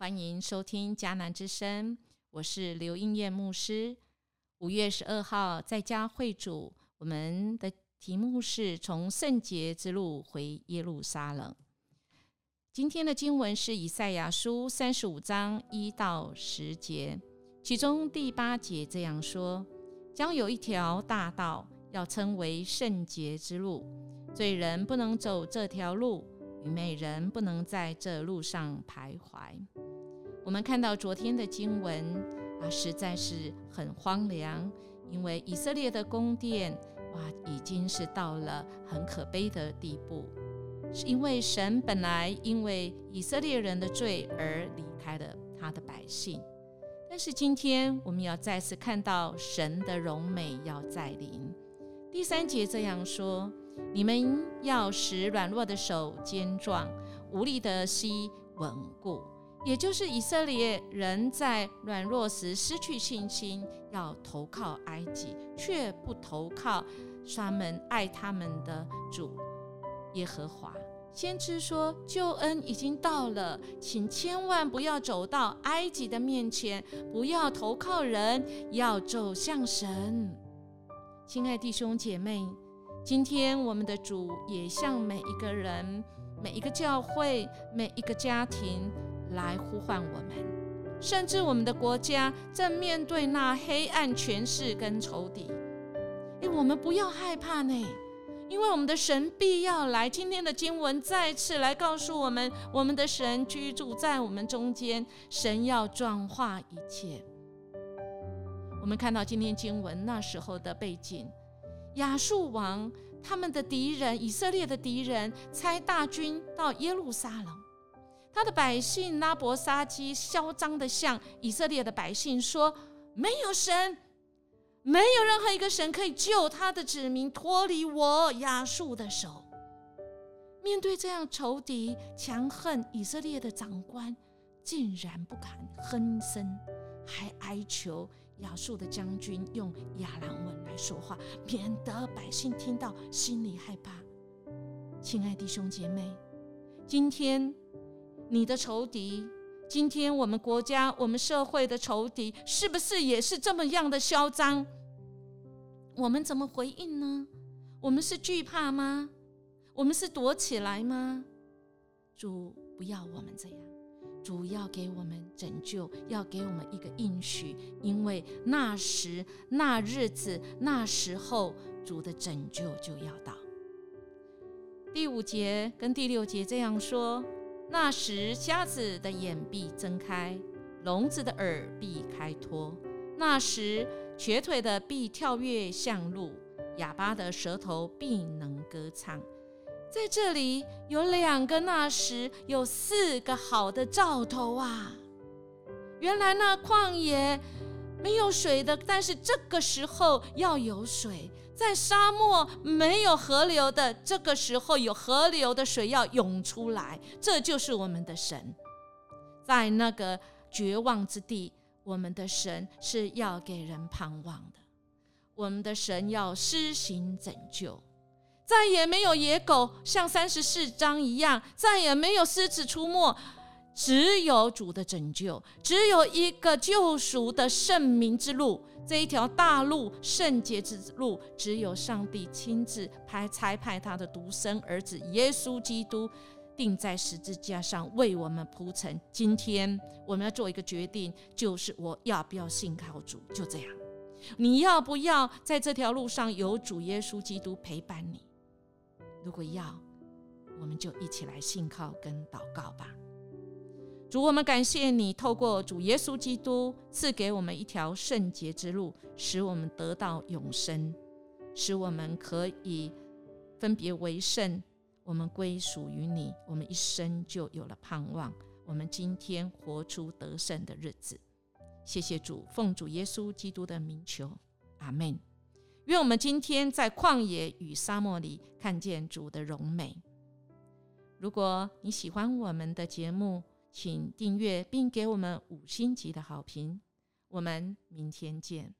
欢迎收听迦南之声，我是刘英燕牧师。五月十二号在家会主，我们的题目是从圣洁之路回耶路撒冷。今天的经文是以赛亚书三十五章一到十节，其中第八节这样说：将有一条大道，要称为圣洁之路，罪人不能走这条路。愚昧人不能在这路上徘徊。我们看到昨天的经文啊，实在是很荒凉，因为以色列的宫殿哇，已经是到了很可悲的地步。是因为神本来因为以色列人的罪而离开了他的百姓，但是今天我们要再次看到神的荣美要再临。第三节这样说。你们要使软弱的手坚壮，无力的膝稳固。也就是以色列人在软弱时失去信心，要投靠埃及，却不投靠他们爱他们的主耶和华。先知说：“救恩已经到了，请千万不要走到埃及的面前，不要投靠人，要走向神。”亲爱弟兄姐妹。今天，我们的主也向每一个人、每一个教会、每一个家庭来呼唤我们，甚至我们的国家正面对那黑暗权势跟仇敌。诶，我们不要害怕呢，因为我们的神必要来。今天的经文再次来告诉我们，我们的神居住在我们中间，神要转化一切。我们看到今天经文那时候的背景。亚述王他们的敌人，以色列的敌人，差大军到耶路撒冷。他的百姓拉伯沙基嚣张的向以色列的百姓说：“没有神，没有任何一个神可以救他的子民脱离我亚述的手。”面对这样仇敌强横，以色列的长官竟然不敢哼声，还哀求。亚述的将军用亚兰文来说话，免得百姓听到心里害怕。亲爱弟兄姐妹，今天你的仇敌，今天我们国家、我们社会的仇敌，是不是也是这么样的嚣张？我们怎么回应呢？我们是惧怕吗？我们是躲起来吗？主不要我们这样。主要给我们拯救，要给我们一个应许，因为那时、那日子、那时候，主的拯救就要到。第五节跟第六节这样说：那时瞎子的眼必睁开，聋子的耳必开脱；那时瘸腿的必跳跃向路，哑巴的舌头必能歌唱。在这里有两个那时，有四个好的兆头啊！原来那旷野没有水的，但是这个时候要有水；在沙漠没有河流的，这个时候有河流的水要涌出来。这就是我们的神，在那个绝望之地，我们的神是要给人盼望的，我们的神要施行拯救。再也没有野狗像三十四章一样，再也没有狮子出没，只有主的拯救，只有一个救赎的圣明之路，这一条大路圣洁之路，只有上帝亲自派差派他的独生儿子耶稣基督钉在十字架上为我们铺成。今天我们要做一个决定，就是我要不要信靠主？就这样，你要不要在这条路上有主耶稣基督陪伴你？如果要，我们就一起来信靠跟祷告吧。主，我们感谢你，透过主耶稣基督赐给我们一条圣洁之路，使我们得到永生，使我们可以分别为圣，我们归属于你，我们一生就有了盼望。我们今天活出得胜的日子。谢谢主，奉主耶稣基督的名求，阿门。愿我们今天在旷野与沙漠里看见主的荣美。如果你喜欢我们的节目，请订阅并给我们五星级的好评。我们明天见。